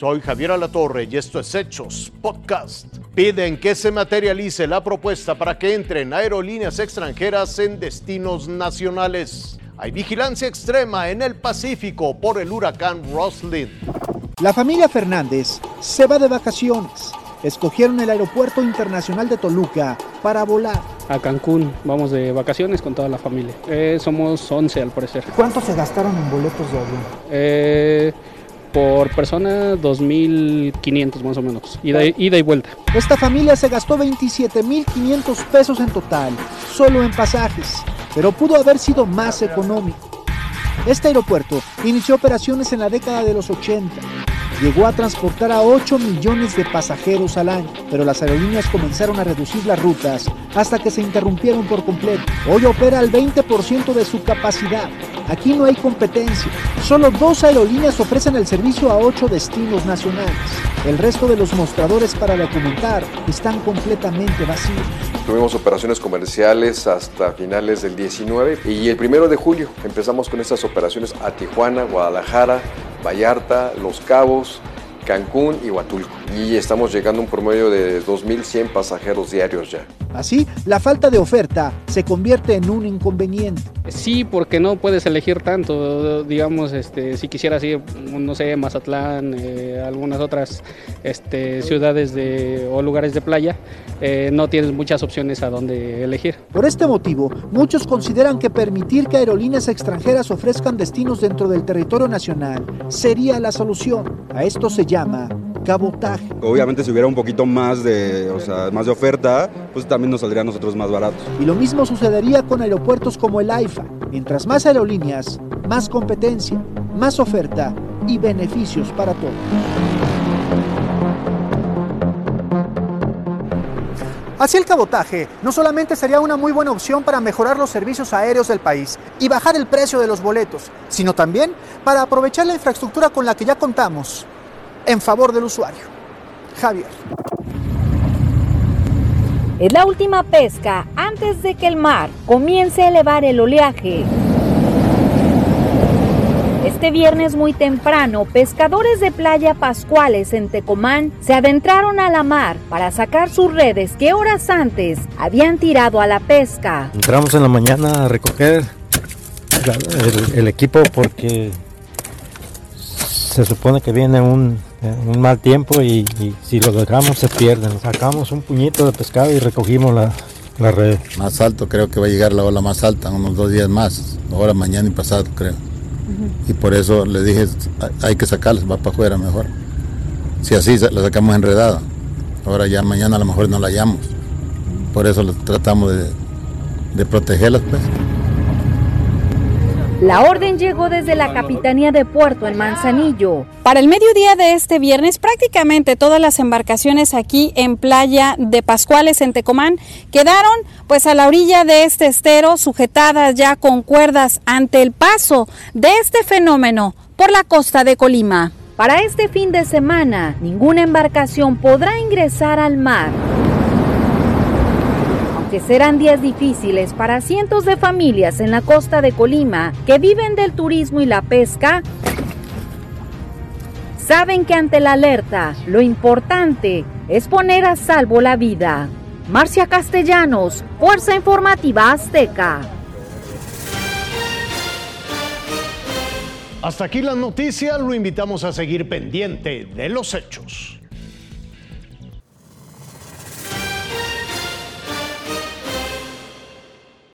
Soy Javier Alatorre y esto es Hechos Podcast. Piden que se materialice la propuesta para que entren aerolíneas extranjeras en destinos nacionales. Hay vigilancia extrema en el Pacífico por el huracán Roslyn. La familia Fernández se va de vacaciones. Escogieron el Aeropuerto Internacional de Toluca para volar. A Cancún, vamos de vacaciones con toda la familia. Eh, somos 11 al parecer. ¿Cuánto se gastaron en boletos de avión? Eh, por persona 2.500 más o menos, ida, y vuelta. Esta familia se gastó 27.500 pesos en total, solo en pasajes, pero pudo haber sido más económico. Este aeropuerto inició operaciones en la década de los 80 llegó a transportar a 8 millones de pasajeros al año, pero las aerolíneas comenzaron a reducir las rutas hasta que se interrumpieron por completo. Hoy opera al 20% de su capacidad. Aquí no hay competencia. Solo dos aerolíneas ofrecen el servicio a ocho destinos nacionales. El resto de los mostradores para documentar están completamente vacíos. Tuvimos operaciones comerciales hasta finales del 19 y el primero de julio empezamos con estas operaciones a Tijuana, Guadalajara, Vallarta, Los Cabos, Cancún y Huatulco. Y estamos llegando a un promedio de 2.100 pasajeros diarios ya. Así, la falta de oferta se convierte en un inconveniente. Sí, porque no puedes elegir tanto, digamos, este, si quisieras ir, no sé, Mazatlán, eh, algunas otras este, ciudades de, o lugares de playa, eh, no tienes muchas opciones a dónde elegir. Por este motivo, muchos consideran que permitir que aerolíneas extranjeras ofrezcan destinos dentro del territorio nacional sería la solución. A esto se llama cabotaje. Obviamente si hubiera un poquito más de, o sea, más de oferta, pues también nos saldría a nosotros más baratos. Y lo mismo sucedería con aeropuertos como el AIFA. Mientras más aerolíneas, más competencia, más oferta y beneficios para todos. Así el cabotaje no solamente sería una muy buena opción para mejorar los servicios aéreos del país y bajar el precio de los boletos, sino también para aprovechar la infraestructura con la que ya contamos en favor del usuario. Javier. Es la última pesca antes de que el mar comience a elevar el oleaje. Este viernes muy temprano, pescadores de Playa Pascuales en Tecomán se adentraron a la mar para sacar sus redes que horas antes habían tirado a la pesca. Entramos en la mañana a recoger el, el equipo porque se supone que viene un, un mal tiempo y, y, si lo dejamos se pierden. Sacamos un puñito de pescado y recogimos la, la, red. Más alto, creo que va a llegar la ola más alta, unos dos días más, ahora mañana y pasado creo. Uh -huh. Y por eso le dije, hay que sacarla, va para afuera mejor. Si así la sacamos enredada, ahora ya mañana a lo mejor no la hallamos. Por eso tratamos de, de protegerlas pues. La orden llegó desde la Capitanía de Puerto en Manzanillo. Para el mediodía de este viernes, prácticamente todas las embarcaciones aquí en Playa de Pascuales, en Tecomán, quedaron pues a la orilla de este estero, sujetadas ya con cuerdas ante el paso de este fenómeno por la costa de Colima. Para este fin de semana, ninguna embarcación podrá ingresar al mar que serán días difíciles para cientos de familias en la costa de Colima que viven del turismo y la pesca, saben que ante la alerta lo importante es poner a salvo la vida. Marcia Castellanos, Fuerza Informativa Azteca. Hasta aquí las noticias, lo invitamos a seguir pendiente de los hechos.